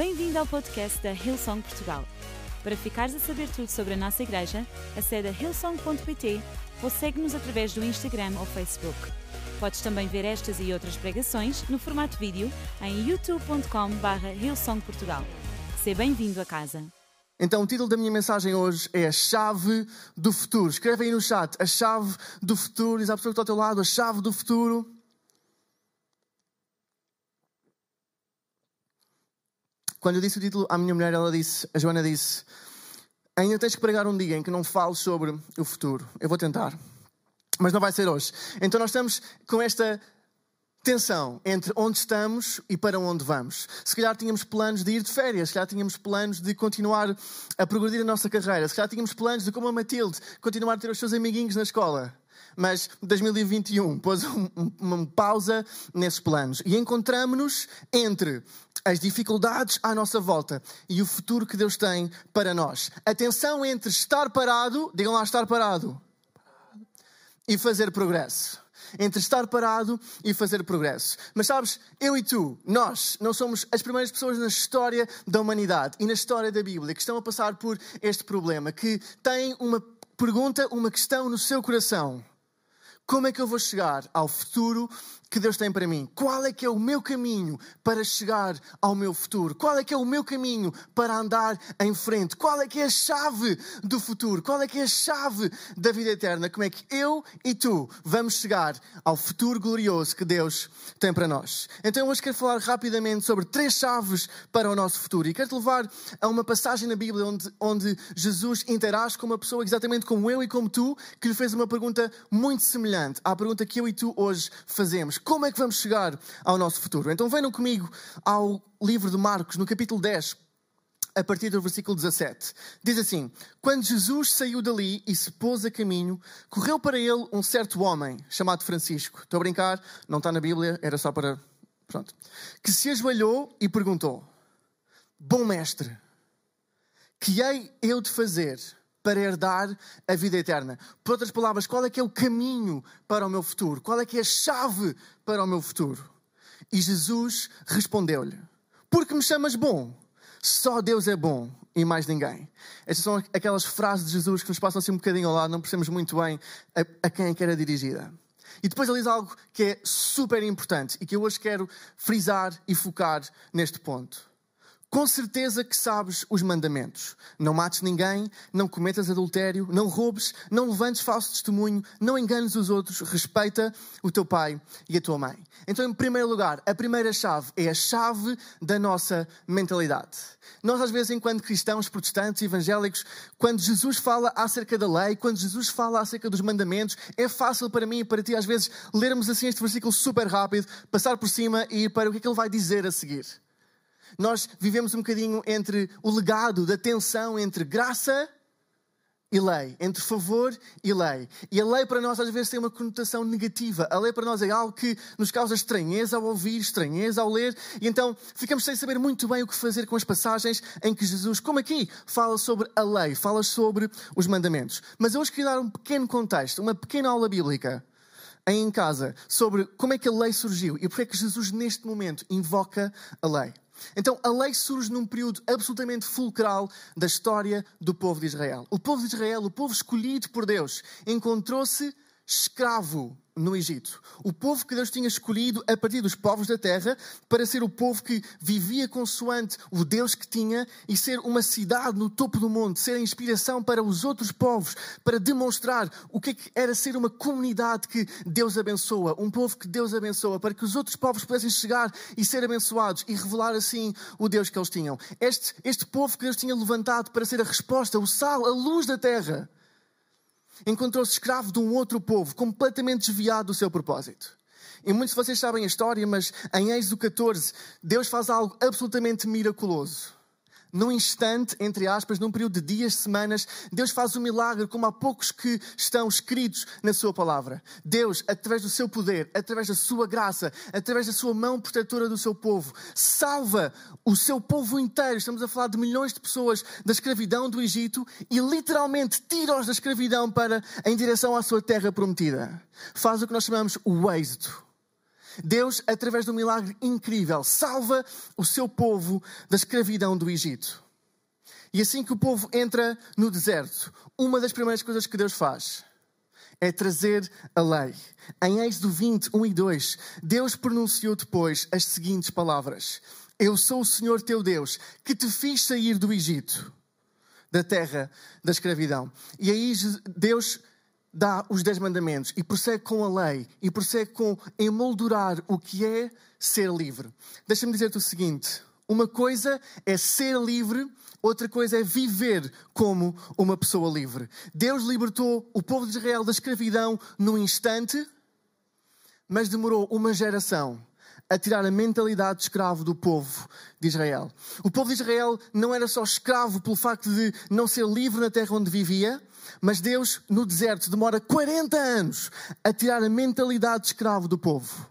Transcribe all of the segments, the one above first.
Bem-vindo ao podcast da Hillsong Portugal. Para ficares a saber tudo sobre a nossa igreja, acede a hillsong.pt ou segue-nos através do Instagram ou Facebook. Podes também ver estas e outras pregações no formato vídeo em youtube.com.br hillsongportugal. Seja bem-vindo a casa. Então, o título da minha mensagem hoje é A Chave do Futuro. Escreve aí no chat, A Chave do Futuro. Diz à pessoa que está ao teu lado, A Chave do Futuro. Quando eu disse o título à minha mulher, ela disse, a Joana disse, ainda tens que pregar um dia em que não fales sobre o futuro. Eu vou tentar, mas não vai ser hoje. Então nós estamos com esta tensão entre onde estamos e para onde vamos. Se calhar tínhamos planos de ir de férias, se calhar tínhamos planos de continuar a progredir a nossa carreira, se calhar tínhamos planos de, como a Matilde, continuar a ter os seus amiguinhos na escola. Mas 2021 pôs um, um, uma pausa nesses planos e encontramos-nos entre as dificuldades à nossa volta e o futuro que Deus tem para nós. A tensão entre estar parado, digam lá, estar parado, e fazer progresso. Entre estar parado e fazer progresso. Mas sabes, eu e tu, nós, não somos as primeiras pessoas na história da humanidade e na história da Bíblia que estão a passar por este problema, que têm uma pergunta, uma questão no seu coração. Como é que eu vou chegar ao futuro que Deus tem para mim? Qual é que é o meu caminho para chegar ao meu futuro? Qual é que é o meu caminho para andar em frente? Qual é que é a chave do futuro? Qual é que é a chave da vida eterna? Como é que eu e tu vamos chegar ao futuro glorioso que Deus tem para nós? Então hoje quero falar rapidamente sobre três chaves para o nosso futuro e quero-te levar a uma passagem na Bíblia onde, onde Jesus interage com uma pessoa exatamente como eu e como tu, que lhe fez uma pergunta muito semelhante à pergunta que eu e tu hoje fazemos como é que vamos chegar ao nosso futuro? Então venham comigo ao livro de Marcos, no capítulo 10, a partir do versículo 17. Diz assim: Quando Jesus saiu dali e se pôs a caminho, correu para ele um certo homem chamado Francisco. Estou a brincar, não está na Bíblia, era só para. Pronto. Que se ajoelhou e perguntou: Bom mestre, que hei eu de fazer para herdar a vida eterna. Por outras palavras, qual é que é o caminho para o meu futuro? Qual é que é a chave para o meu futuro? E Jesus respondeu-lhe: Porque me chamas bom? Só Deus é bom e mais ninguém. Estas são aquelas frases de Jesus que nos passam assim um bocadinho ao lado, não percebemos muito bem a, a quem é que era dirigida. E depois ele diz algo que é super importante e que eu hoje quero frisar e focar neste ponto. Com certeza que sabes os mandamentos. Não mates ninguém, não cometas adultério, não roubes, não levantes falso testemunho, não enganes os outros, respeita o teu pai e a tua mãe. Então, em primeiro lugar, a primeira chave é a chave da nossa mentalidade. Nós, às vezes, enquanto cristãos, protestantes, evangélicos, quando Jesus fala acerca da lei, quando Jesus fala acerca dos mandamentos, é fácil para mim e para ti, às vezes, lermos assim este versículo super rápido, passar por cima e ir para o que é que ele vai dizer a seguir. Nós vivemos um bocadinho entre o legado da tensão entre graça e lei, entre favor e lei. E a lei para nós às vezes tem uma conotação negativa. A lei para nós é algo que nos causa estranheza ao ouvir, estranheza ao ler, e então ficamos sem saber muito bem o que fazer com as passagens em que Jesus, como aqui, fala sobre a lei, fala sobre os mandamentos. Mas eu hoje queria dar um pequeno contexto, uma pequena aula bíblica em casa sobre como é que a lei surgiu e porque é que Jesus neste momento invoca a lei. Então, a lei surge num período absolutamente fulcral da história do povo de Israel. O povo de Israel, o povo escolhido por Deus, encontrou-se escravo no Egito. O povo que Deus tinha escolhido a partir dos povos da terra para ser o povo que vivia consoante o Deus que tinha e ser uma cidade no topo do monte, ser a inspiração para os outros povos, para demonstrar o que é era ser uma comunidade que Deus abençoa, um povo que Deus abençoa, para que os outros povos pudessem chegar e ser abençoados e revelar assim o Deus que eles tinham. Este, este povo que Deus tinha levantado para ser a resposta, o sal, a luz da terra encontrou-se escravo de um outro povo, completamente desviado do seu propósito. E muitos de vocês sabem a história, mas em Êxodo 14, Deus faz algo absolutamente miraculoso num instante, entre aspas, num período de dias, semanas, Deus faz um milagre como há poucos que estão escritos na Sua palavra. Deus, através do seu poder, através da sua graça, através da sua mão protetora do seu povo, salva o seu povo inteiro. Estamos a falar de milhões de pessoas da escravidão do Egito e literalmente tira-os da escravidão para em direção à sua terra prometida. Faz o que nós chamamos o êxito Deus, através de um milagre incrível, salva o seu povo da escravidão do Egito. E assim que o povo entra no deserto, uma das primeiras coisas que Deus faz é trazer a lei. Em Êxodo 20, 1 e 2, Deus pronunciou depois as seguintes palavras: Eu sou o Senhor teu Deus, que te fiz sair do Egito, da terra da escravidão. E aí Deus dá os dez mandamentos e prossegue com a lei e prossegue com emoldurar o que é ser livre. Deixa-me dizer-te o seguinte: uma coisa é ser livre outra coisa é viver como uma pessoa livre. Deus libertou o povo de Israel da escravidão num instante, mas demorou uma geração a tirar a mentalidade de escravo do povo de Israel. O povo de Israel não era só escravo pelo facto de não ser livre na terra onde vivia, mas Deus, no deserto, demora 40 anos a tirar a mentalidade de escravo do povo.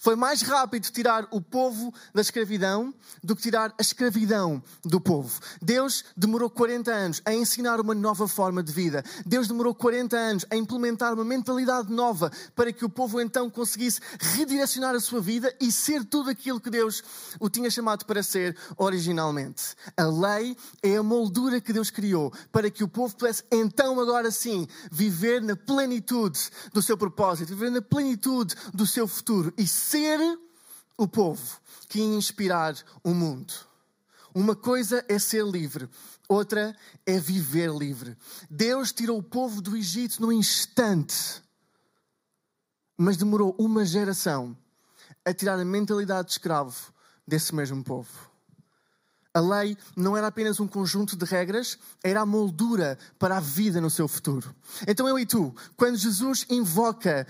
Foi mais rápido tirar o povo da escravidão do que tirar a escravidão do povo. Deus demorou 40 anos a ensinar uma nova forma de vida. Deus demorou 40 anos a implementar uma mentalidade nova para que o povo então conseguisse redirecionar a sua vida e ser tudo aquilo que Deus o tinha chamado para ser originalmente. A lei é a moldura que Deus criou para que o povo pudesse então, agora sim, viver na plenitude do seu propósito, viver na plenitude do seu futuro e ser o povo que inspirar o mundo. Uma coisa é ser livre, outra é viver livre. Deus tirou o povo do Egito num instante, mas demorou uma geração a tirar a mentalidade de escravo desse mesmo povo. A lei não era apenas um conjunto de regras, era a moldura para a vida no seu futuro. Então eu e tu, quando Jesus invoca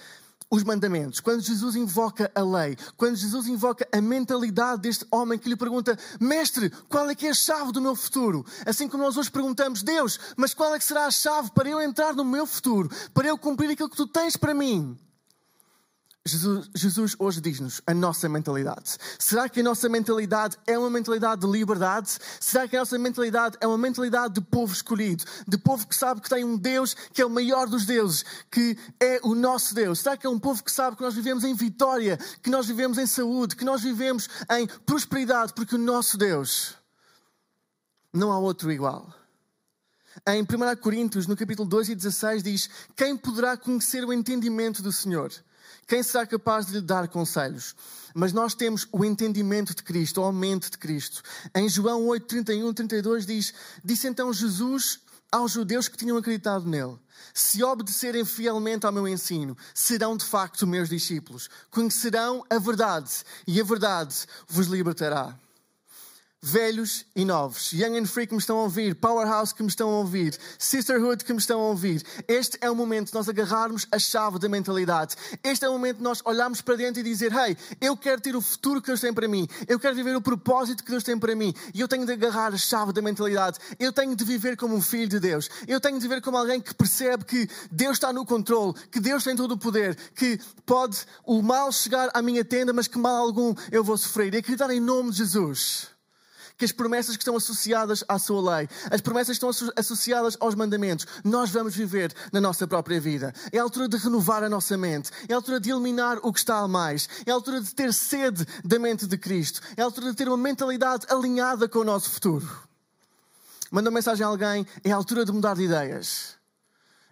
os mandamentos, quando Jesus invoca a lei, quando Jesus invoca a mentalidade deste homem que lhe pergunta: Mestre, qual é que é a chave do meu futuro? Assim como nós hoje perguntamos: Deus, mas qual é que será a chave para eu entrar no meu futuro, para eu cumprir aquilo que tu tens para mim? Jesus, Jesus hoje diz-nos a nossa mentalidade. Será que a nossa mentalidade é uma mentalidade de liberdade? Será que a nossa mentalidade é uma mentalidade de povo escolhido? De povo que sabe que tem um Deus que é o maior dos deuses, que é o nosso Deus? Será que é um povo que sabe que nós vivemos em vitória, que nós vivemos em saúde, que nós vivemos em prosperidade, porque o nosso Deus não há outro igual? Em 1 Coríntios, no capítulo 2 e 16, diz: Quem poderá conhecer o entendimento do Senhor? Quem será capaz de lhe dar conselhos? Mas nós temos o entendimento de Cristo, a mente de Cristo. Em João 8, 31, 32 diz: Disse então Jesus aos judeus que tinham acreditado nele: Se obedecerem fielmente ao meu ensino, serão de facto meus discípulos. Conhecerão a verdade e a verdade vos libertará velhos e novos, Young and Free que me estão a ouvir, Powerhouse que me estão a ouvir, Sisterhood que me estão a ouvir. Este é o momento de nós agarrarmos a chave da mentalidade. Este é o momento de nós olharmos para dentro e dizer: Hey, eu quero ter o futuro que Deus tem para mim, eu quero viver o propósito que Deus tem para mim e eu tenho de agarrar a chave da mentalidade. Eu tenho de viver como um filho de Deus, eu tenho de viver como alguém que percebe que Deus está no controle, que Deus tem todo o poder, que pode o mal chegar à minha tenda, mas que mal algum eu vou sofrer. E acreditar em nome de Jesus que as promessas que estão associadas à sua lei, as promessas que estão associadas aos mandamentos, nós vamos viver na nossa própria vida. É a altura de renovar a nossa mente, é a altura de eliminar o que está a mais, é a altura de ter sede da mente de Cristo, é a altura de ter uma mentalidade alinhada com o nosso futuro. Manda uma mensagem a alguém, é a altura de mudar de ideias.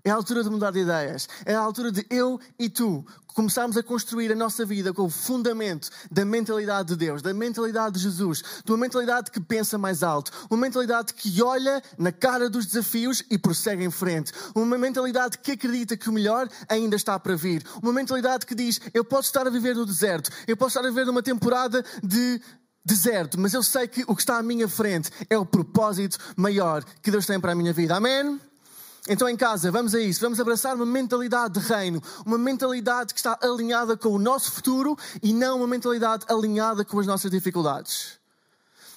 É a altura de mudar de ideias. É a altura de eu e tu começarmos a construir a nossa vida com o fundamento da mentalidade de Deus, da mentalidade de Jesus, de uma mentalidade que pensa mais alto, uma mentalidade que olha na cara dos desafios e prossegue em frente, uma mentalidade que acredita que o melhor ainda está para vir, uma mentalidade que diz: Eu posso estar a viver no deserto, eu posso estar a viver numa temporada de deserto, mas eu sei que o que está à minha frente é o propósito maior que Deus tem para a minha vida. Amém? Então, em casa, vamos a isso. Vamos abraçar uma mentalidade de reino, uma mentalidade que está alinhada com o nosso futuro e não uma mentalidade alinhada com as nossas dificuldades.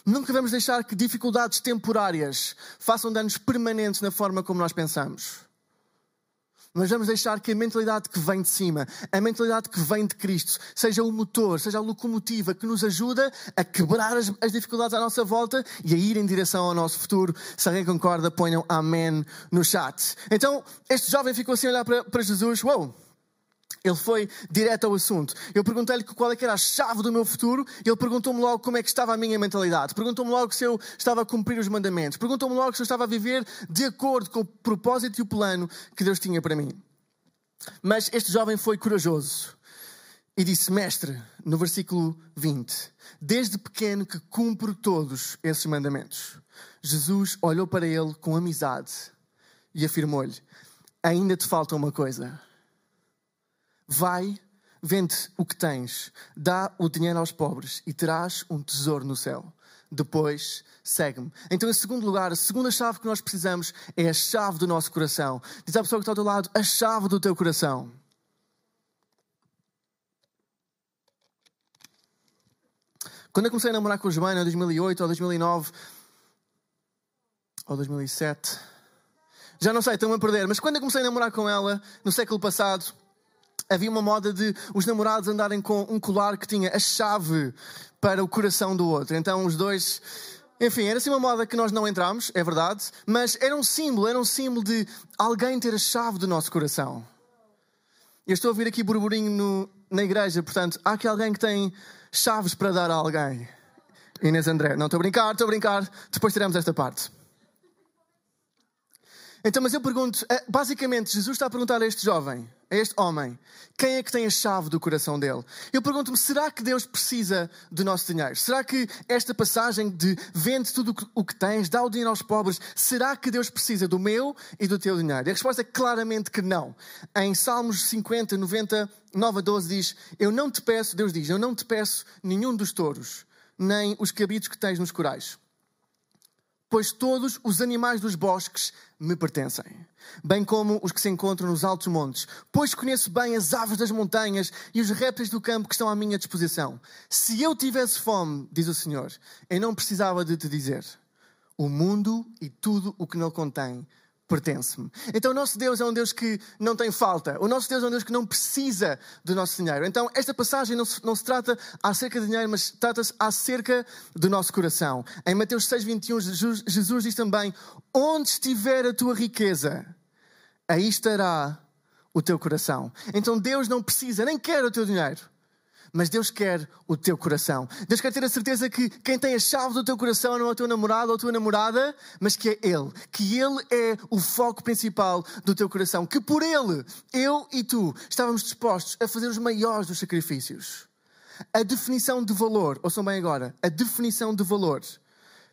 Nunca vamos deixar que dificuldades temporárias façam danos permanentes na forma como nós pensamos. Mas vamos deixar que a mentalidade que vem de cima, a mentalidade que vem de Cristo, seja o motor, seja a locomotiva que nos ajuda a quebrar as, as dificuldades à nossa volta e a ir em direção ao nosso futuro. Se alguém concorda, ponham amém no chat. Então, este jovem ficou assim a olhar para, para Jesus: Uou, Ele foi direto ao assunto. Eu perguntei-lhe qual é era a chave do meu futuro ele perguntou-me logo como é que estava a minha mentalidade. Perguntou-me logo se eu estava a cumprir os mandamentos. Perguntou-me logo se eu estava a viver de acordo com o propósito e o plano que Deus tinha para mim. Mas este jovem foi corajoso e disse: Mestre, no versículo 20, desde pequeno que cumpro todos esses mandamentos. Jesus olhou para ele com amizade e afirmou-lhe: Ainda te falta uma coisa Vai, vende o que tens, dá o dinheiro aos pobres e terás um tesouro no céu. Depois, segue-me. Então, em segundo lugar, a segunda chave que nós precisamos é a chave do nosso coração. Diz à pessoa que está ao teu lado, a chave do teu coração. Quando eu comecei a namorar com a Joana em 2008 ou 2009 ou 2007, já não sei, estou-me a perder, mas quando eu comecei a namorar com ela, no século passado, havia uma moda de os namorados andarem com um colar que tinha a chave para o coração do outro. Então os dois. Enfim, era assim uma moda que nós não entramos, é verdade, mas era um símbolo, era um símbolo de alguém ter a chave do nosso coração. Eu estou a ouvir aqui burburinho no, na igreja, portanto, há aqui alguém que tem chaves para dar a alguém. Inês André, não estou a brincar, estou a brincar, depois teremos esta parte. Então, mas eu pergunto, eh, basicamente, Jesus está a perguntar a este jovem, a este homem, quem é que tem a chave do coração dele? Eu pergunto-me, será que Deus precisa do nosso dinheiro? Será que esta passagem de vende tudo o que tens, dá o dinheiro aos pobres, será que Deus precisa do meu e do teu dinheiro? E a resposta é claramente que não. Em Salmos 50, 90, 9 a 12 diz, eu não te peço, Deus diz, eu não te peço nenhum dos touros, nem os cabritos que tens nos corais pois todos os animais dos bosques me pertencem, bem como os que se encontram nos altos montes, pois conheço bem as aves das montanhas e os répteis do campo que estão à minha disposição. Se eu tivesse fome, diz o Senhor, eu não precisava de te dizer: o mundo e tudo o que nele contém pertence-me. Então o nosso Deus é um Deus que não tem falta. O nosso Deus é um Deus que não precisa do nosso dinheiro. Então esta passagem não se, não se trata acerca de dinheiro, mas trata-se acerca do nosso coração. Em Mateus 6, 21, Jesus, Jesus diz também: Onde estiver a tua riqueza, aí estará o teu coração. Então Deus não precisa, nem quer o teu dinheiro mas Deus quer o teu coração. Deus quer ter a certeza que quem tem a chave do teu coração não é o teu namorado ou a tua namorada, mas que é Ele. Que Ele é o foco principal do teu coração. Que por Ele, eu e tu, estávamos dispostos a fazer os maiores dos sacrifícios. A definição de valor, ouçam bem agora, a definição de valor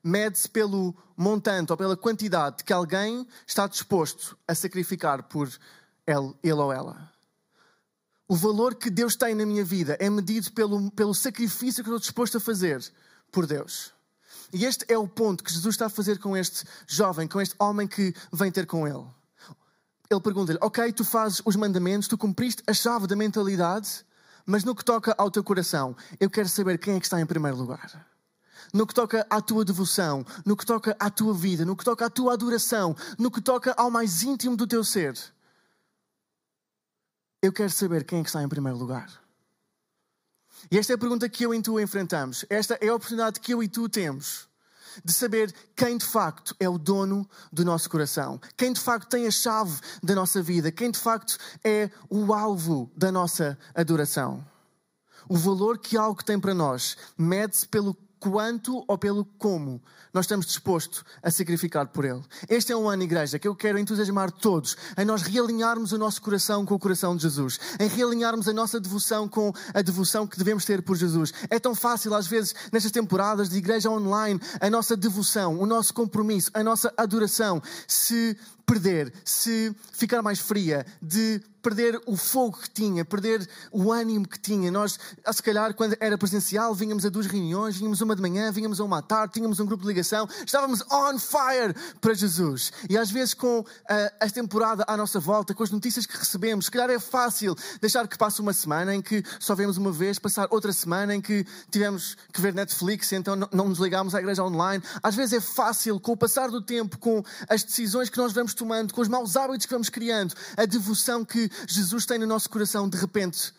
mede-se pelo montante ou pela quantidade que alguém está disposto a sacrificar por ele, ele ou ela. O valor que Deus tem na minha vida é medido pelo, pelo sacrifício que eu estou disposto a fazer por Deus. E este é o ponto que Jesus está a fazer com este jovem, com este homem que vem ter com ele. Ele pergunta-lhe: Ok, tu fazes os mandamentos, tu cumpriste a chave da mentalidade, mas no que toca ao teu coração, eu quero saber quem é que está em primeiro lugar. No que toca à tua devoção, no que toca à tua vida, no que toca à tua adoração, no que toca ao mais íntimo do teu ser eu quero saber quem é que está em primeiro lugar. E esta é a pergunta que eu e tu enfrentamos. Esta é a oportunidade que eu e tu temos de saber quem de facto é o dono do nosso coração, quem de facto tem a chave da nossa vida, quem de facto é o alvo da nossa adoração. O valor que algo tem para nós mede-se pelo quanto ou pelo como nós estamos dispostos a sacrificar por Ele. Este é um ano, igreja, que eu quero entusiasmar todos em nós realinharmos o nosso coração com o coração de Jesus, em realinharmos a nossa devoção com a devoção que devemos ter por Jesus. É tão fácil, às vezes, nestas temporadas de igreja online, a nossa devoção, o nosso compromisso, a nossa adoração se perder, se ficar mais fria, de perder o fogo que tinha, perder o ânimo que tinha. Nós, se calhar, quando era presencial, vínhamos a duas reuniões, vínhamos uma de manhã, vínhamos a uma à tarde, tínhamos um grupo de ligação, estávamos on fire para Jesus. E às vezes, com uh, a temporada à nossa volta, com as notícias que recebemos, se calhar é fácil deixar que passe uma semana em que só vemos uma vez, passar outra semana em que tivemos que ver Netflix, então não, não nos ligámos à igreja online. Às vezes é fácil, com o passar do tempo, com as decisões que nós vamos tomando, com os maus hábitos que vamos criando, a devoção que Jesus tem no nosso coração, de repente,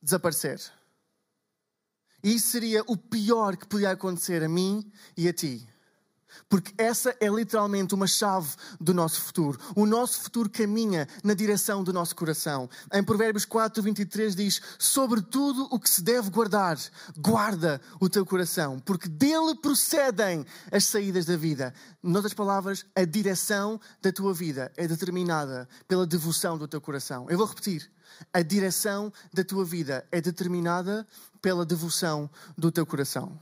desaparecer. E isso seria o pior que podia acontecer a mim e a ti. Porque essa é literalmente uma chave do nosso futuro. O nosso futuro caminha na direção do nosso coração. Em Provérbios 4, 23 diz: Sobre tudo o que se deve guardar, guarda o teu coração, porque dele procedem as saídas da vida. Noutras palavras, a direção da tua vida é determinada pela devoção do teu coração. Eu vou repetir. A direção da tua vida é determinada pela devoção do teu coração.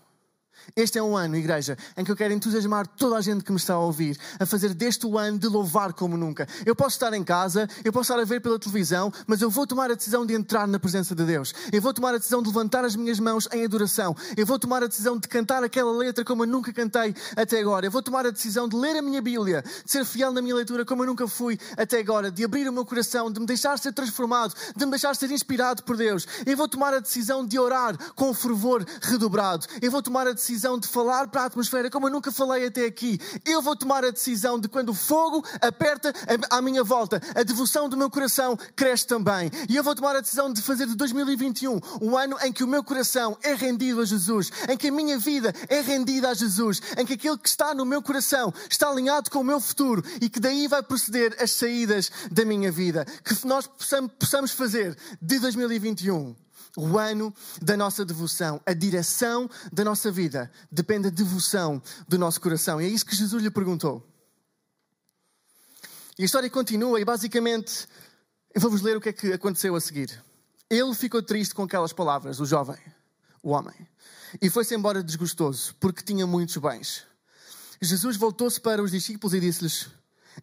Este é um ano, igreja, em que eu quero entusiasmar toda a gente que me está a ouvir a fazer deste o ano de louvar como nunca. Eu posso estar em casa, eu posso estar a ver pela televisão, mas eu vou tomar a decisão de entrar na presença de Deus. Eu vou tomar a decisão de levantar as minhas mãos em adoração. Eu vou tomar a decisão de cantar aquela letra como eu nunca cantei até agora. Eu vou tomar a decisão de ler a minha Bíblia, de ser fiel na minha leitura como eu nunca fui até agora, de abrir o meu coração, de me deixar ser transformado, de me deixar ser inspirado por Deus. Eu vou tomar a decisão de orar com fervor redobrado. Eu vou tomar a decisão decisão de falar para a atmosfera como eu nunca falei até aqui. Eu vou tomar a decisão de quando o fogo aperta à minha volta, a devoção do meu coração cresce também. E eu vou tomar a decisão de fazer de 2021 o ano em que o meu coração é rendido a Jesus, em que a minha vida é rendida a Jesus, em que aquilo que está no meu coração está alinhado com o meu futuro e que daí vai proceder as saídas da minha vida. Que nós possamos fazer de 2021 o ano da nossa devoção, a direção da nossa vida depende da devoção do nosso coração. E é isso que Jesus lhe perguntou. E a história continua e basicamente eu vou-vos ler o que é que aconteceu a seguir. Ele ficou triste com aquelas palavras, o jovem, o homem, e foi-se embora desgostoso, porque tinha muitos bens. Jesus voltou-se para os discípulos e disse-lhes: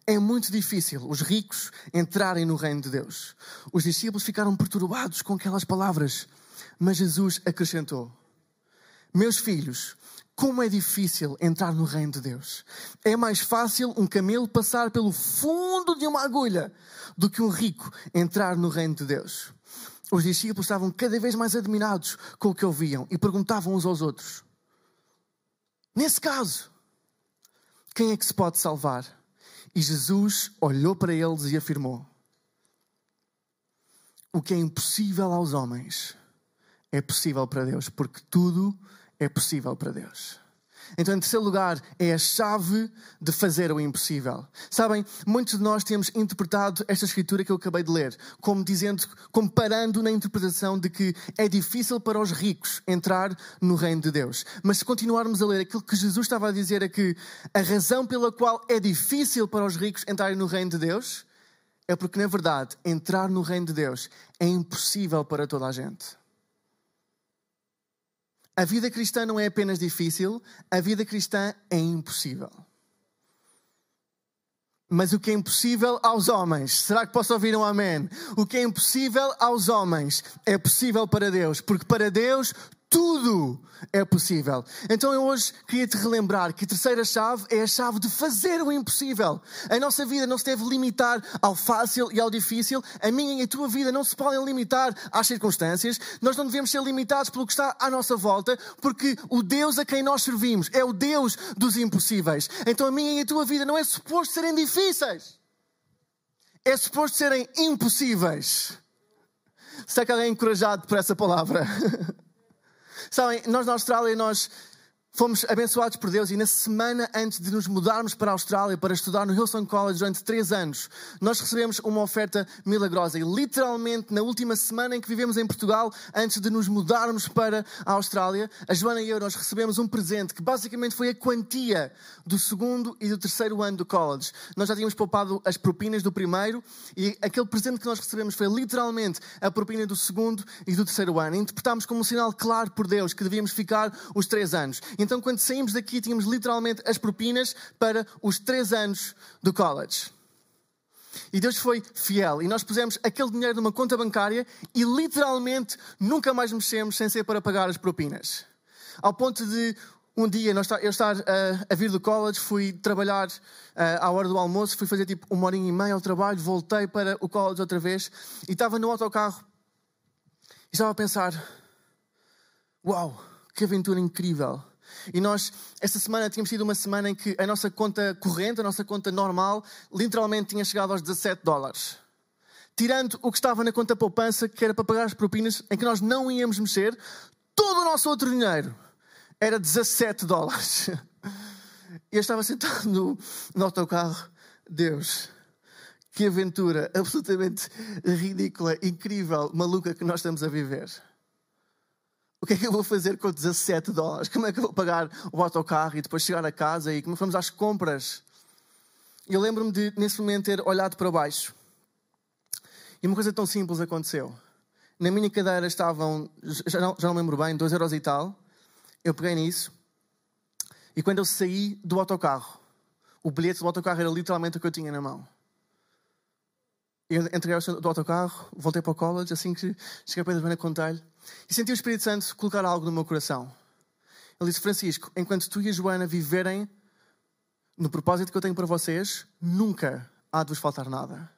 é muito difícil os ricos entrarem no reino de Deus. Os discípulos ficaram perturbados com aquelas palavras, mas Jesus acrescentou: Meus filhos, como é difícil entrar no reino de Deus. É mais fácil um camelo passar pelo fundo de uma agulha do que um rico entrar no reino de Deus. Os discípulos estavam cada vez mais admirados com o que ouviam e perguntavam uns aos outros: Nesse caso, quem é que se pode salvar? E Jesus olhou para eles e afirmou: O que é impossível aos homens é possível para Deus, porque tudo é possível para Deus. Então, em terceiro lugar, é a chave de fazer o impossível. Sabem, muitos de nós temos interpretado esta escritura que eu acabei de ler, como dizendo, comparando na interpretação de que é difícil para os ricos entrar no reino de Deus. Mas se continuarmos a ler, aquilo que Jesus estava a dizer é que a razão pela qual é difícil para os ricos entrarem no reino de Deus é porque, na verdade, entrar no reino de Deus é impossível para toda a gente. A vida cristã não é apenas difícil, a vida cristã é impossível. Mas o que é impossível aos homens, será que posso ouvir um amém? O que é impossível aos homens é possível para Deus, porque para Deus tudo é possível. Então eu hoje queria te relembrar que a terceira chave é a chave de fazer o impossível. A nossa vida não se deve limitar ao fácil e ao difícil. A minha e a tua vida não se podem limitar às circunstâncias. Nós não devemos ser limitados pelo que está à nossa volta, porque o Deus a quem nós servimos é o Deus dos impossíveis. Então a minha e a tua vida não é suposto serem difíceis. É suposto serem impossíveis. Será que alguém é encorajado por essa palavra? Sabem, nós na Austrália, nós fomos abençoados por Deus e na semana antes de nos mudarmos para a Austrália para estudar no Hillsong College durante três anos, nós recebemos uma oferta milagrosa e literalmente na última semana em que vivemos em Portugal, antes de nos mudarmos para a Austrália, a Joana e eu nós recebemos um presente que basicamente foi a quantia do segundo e do terceiro ano do college. Nós já tínhamos poupado as propinas do primeiro e aquele presente que nós recebemos foi literalmente a propina do segundo e do terceiro ano. Interpretámos como um sinal claro por Deus que devíamos ficar os três anos. Então, quando saímos daqui, tínhamos literalmente as propinas para os três anos do college. E Deus foi fiel. E nós pusemos aquele dinheiro numa conta bancária e literalmente nunca mais mexemos sem ser para pagar as propinas. Ao ponto de um dia eu estar a vir do college, fui trabalhar à hora do almoço, fui fazer tipo uma horinha e meia ao trabalho, voltei para o college outra vez e estava no autocarro e estava a pensar: Uau, que aventura incrível! E nós, esta semana, tínhamos tido uma semana em que a nossa conta corrente, a nossa conta normal, literalmente tinha chegado aos 17 dólares. Tirando o que estava na conta poupança, que era para pagar as propinas, em que nós não íamos mexer, todo o nosso outro dinheiro era 17 dólares. eu estava sentado no, no autocarro. Deus, que aventura absolutamente ridícula, incrível, maluca que nós estamos a viver. O que é que eu vou fazer com 17 dólares? Como é que eu vou pagar o autocarro e depois chegar a casa e como vamos às compras? Eu lembro-me de, nesse momento, ter olhado para baixo. E uma coisa tão simples aconteceu. Na minha cadeira estavam, já não, já não lembro bem, 2 euros e tal. Eu peguei nisso. E quando eu saí do autocarro, o bilhete do autocarro era literalmente o que eu tinha na mão. Eu entrei do autocarro, voltei para o college, assim que cheguei para a Joana, contei-lhe. E senti o Espírito Santo colocar algo no meu coração. Ele disse: Francisco, enquanto tu e a Joana viverem no propósito que eu tenho para vocês, nunca há de vos faltar nada.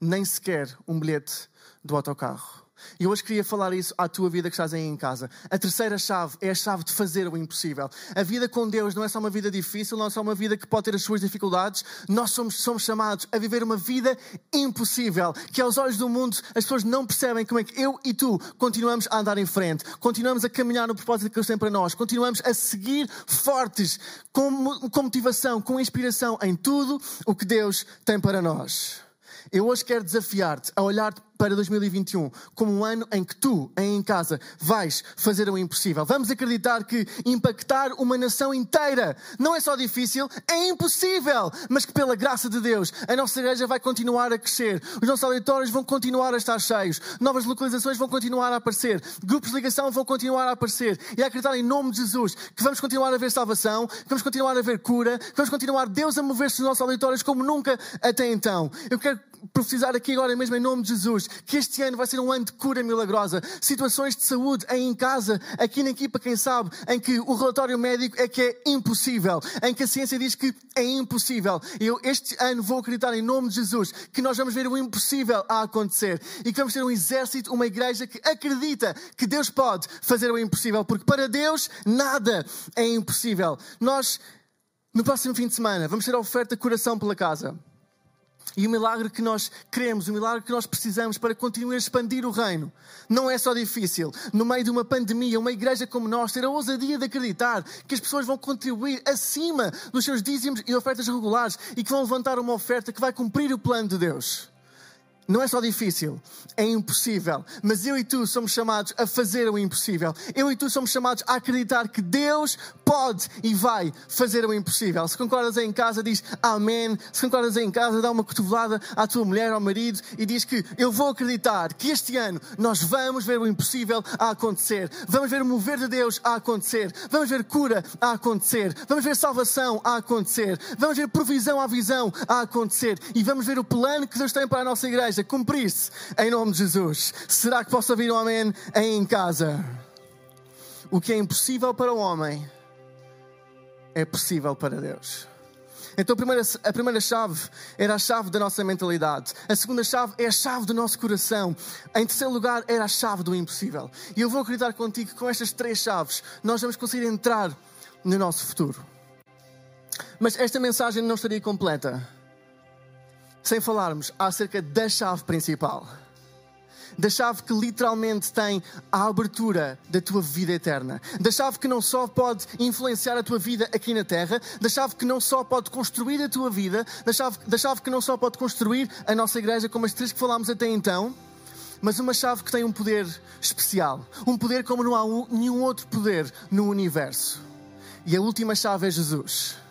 Nem sequer um bilhete do autocarro. E hoje queria falar isso à tua vida que estás aí em casa. A terceira chave é a chave de fazer o impossível. A vida com Deus não é só uma vida difícil, não é só uma vida que pode ter as suas dificuldades. Nós somos, somos chamados a viver uma vida impossível, que aos olhos do mundo as pessoas não percebem como é que eu e tu continuamos a andar em frente, continuamos a caminhar no propósito que Deus tem para nós, continuamos a seguir fortes, com, com motivação, com inspiração em tudo o que Deus tem para nós. Eu hoje quero desafiar-te a olhar para 2021 como um ano em que tu, em casa, vais fazer o impossível. Vamos acreditar que impactar uma nação inteira não é só difícil, é impossível, mas que pela graça de Deus a nossa igreja vai continuar a crescer, os nossos auditórios vão continuar a estar cheios, novas localizações vão continuar a aparecer, grupos de ligação vão continuar a aparecer e a acreditar em nome de Jesus que vamos continuar a ver salvação, que vamos continuar a ver cura, que vamos continuar Deus a mover-se nos nossos auditórios como nunca até então. Eu quero profetizar aqui agora mesmo em nome de Jesus que este ano vai ser um ano de cura milagrosa. Situações de saúde em casa, aqui na equipa, quem sabe, em que o relatório médico é que é impossível, em que a ciência diz que é impossível. Eu este ano vou acreditar em nome de Jesus que nós vamos ver o impossível a acontecer e que vamos ter um exército, uma igreja que acredita que Deus pode fazer o impossível, porque para Deus nada é impossível. Nós, no próximo fim de semana, vamos ter a oferta Coração pela Casa. E o milagre que nós queremos, o milagre que nós precisamos para continuar a expandir o reino, não é só difícil. No meio de uma pandemia, uma igreja como nós, ter a ousadia de acreditar que as pessoas vão contribuir acima dos seus dízimos e ofertas regulares e que vão levantar uma oferta que vai cumprir o plano de Deus. Não é só difícil, é impossível. Mas eu e tu somos chamados a fazer o impossível. Eu e tu somos chamados a acreditar que Deus pode e vai fazer o impossível. Se concordas aí em casa, diz amém. Se concordas aí em casa, dá uma cotovelada à tua mulher, ao marido e diz que eu vou acreditar que este ano nós vamos ver o impossível a acontecer. Vamos ver o mover de Deus a acontecer. Vamos ver cura a acontecer. Vamos ver salvação a acontecer. Vamos ver provisão à visão a acontecer. E vamos ver o plano que Deus tem para a nossa igreja seja cumprir-se em nome de Jesus. Será que posso ouvir um amém aí em casa? O que é impossível para o homem é possível para Deus. Então a primeira, a primeira chave era a chave da nossa mentalidade. A segunda chave é a chave do nosso coração. Em terceiro lugar era a chave do impossível. E eu vou acreditar contigo que com estas três chaves nós vamos conseguir entrar no nosso futuro. Mas esta mensagem não estaria completa sem falarmos acerca da chave principal. Da chave que literalmente tem a abertura da tua vida eterna. Da chave que não só pode influenciar a tua vida aqui na terra, da chave que não só pode construir a tua vida, da chave, da chave que não só pode construir a nossa igreja, como as três que falámos até então, mas uma chave que tem um poder especial. Um poder como não há nenhum outro poder no universo. E a última chave é Jesus.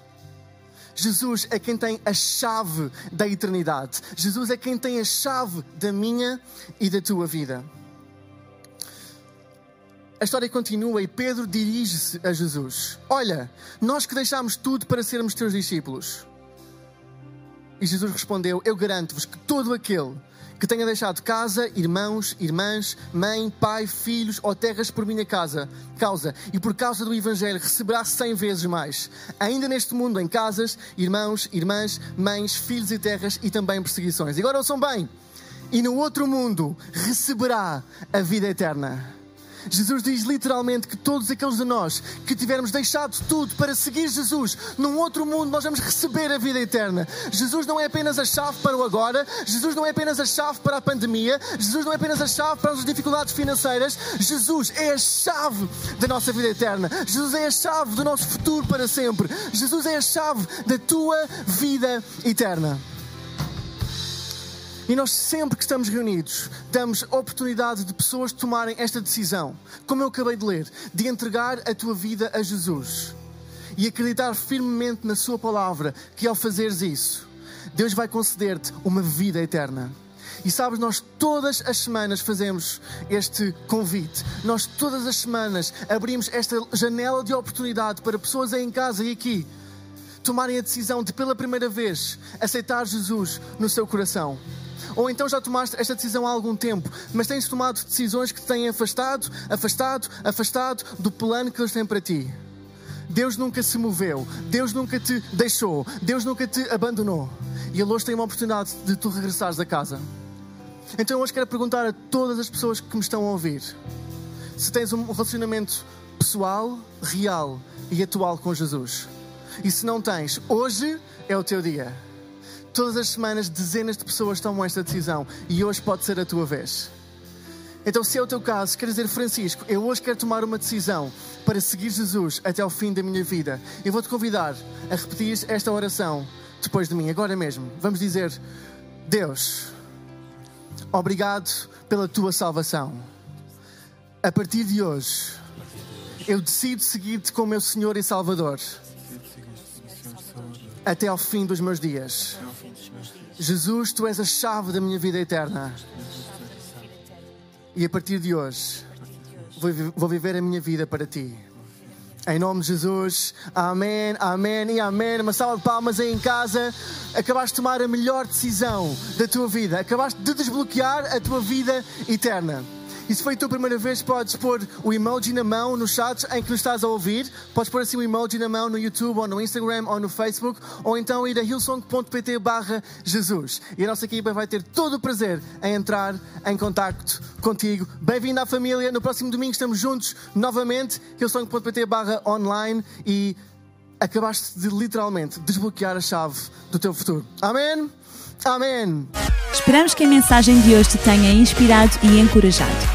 Jesus é quem tem a chave da eternidade. Jesus é quem tem a chave da minha e da tua vida. A história continua e Pedro dirige-se a Jesus: Olha, nós que deixámos tudo para sermos teus discípulos. E Jesus respondeu: Eu garanto-vos que todo aquele que tenha deixado casa, irmãos, irmãs, mãe, pai, filhos ou terras por minha casa, causa e por causa do Evangelho receberá cem vezes mais. Ainda neste mundo, em casas, irmãos, irmãs, mães, filhos e terras e também perseguições. E agora ouçam bem. E no outro mundo receberá a vida eterna. Jesus diz literalmente que todos aqueles de nós que tivermos deixado tudo para seguir Jesus, num outro mundo nós vamos receber a vida eterna. Jesus não é apenas a chave para o agora, Jesus não é apenas a chave para a pandemia, Jesus não é apenas a chave para as dificuldades financeiras, Jesus é a chave da nossa vida eterna. Jesus é a chave do nosso futuro para sempre. Jesus é a chave da tua vida eterna. E nós sempre que estamos reunidos, damos oportunidade de pessoas tomarem esta decisão, como eu acabei de ler, de entregar a tua vida a Jesus e acreditar firmemente na Sua palavra, que ao fazeres isso, Deus vai conceder-te uma vida eterna. E sabes, nós todas as semanas fazemos este convite. Nós todas as semanas abrimos esta janela de oportunidade para pessoas aí em casa e aqui tomarem a decisão de, pela primeira vez, aceitar Jesus no seu coração. Ou então já tomaste esta decisão há algum tempo, mas tens tomado decisões que te têm afastado, afastado, afastado do plano que Deus tem para ti. Deus nunca se moveu, Deus nunca te deixou, Deus nunca te abandonou. E Ele hoje tem uma oportunidade de tu regressares a casa. Então hoje quero perguntar a todas as pessoas que me estão a ouvir se tens um relacionamento pessoal, real e atual com Jesus. E se não tens, hoje é o teu dia. Todas as semanas, dezenas de pessoas tomam esta decisão e hoje pode ser a tua vez. Então, se é o teu caso, quer dizer, Francisco, eu hoje quero tomar uma decisão para seguir Jesus até ao fim da minha vida. Eu vou te convidar a repetir esta oração depois de mim, agora mesmo. Vamos dizer: Deus, obrigado pela tua salvação. A partir de hoje, eu decido seguir-te como meu Senhor e Salvador até ao fim dos meus dias. Jesus, tu és a chave da minha vida eterna. E a partir de hoje, vou viver a minha vida para ti. Em nome de Jesus, amém, amém e amém. Uma salva de palmas aí em casa. Acabaste de tomar a melhor decisão da tua vida. Acabaste de desbloquear a tua vida eterna. E se foi a tua primeira vez, podes pôr o emoji na mão no chat em que nos estás a ouvir. Podes pôr assim o emoji na mão no YouTube, ou no Instagram, ou no Facebook, ou então ir a hillsong.pt barra Jesus. E a nossa equipa vai ter todo o prazer em entrar em contacto contigo. Bem-vindo à família. No próximo domingo estamos juntos novamente. hillsong.pt barra online e acabaste de literalmente desbloquear a chave do teu futuro. Amém? Amém. Esperamos que a mensagem de hoje te tenha inspirado e encorajado.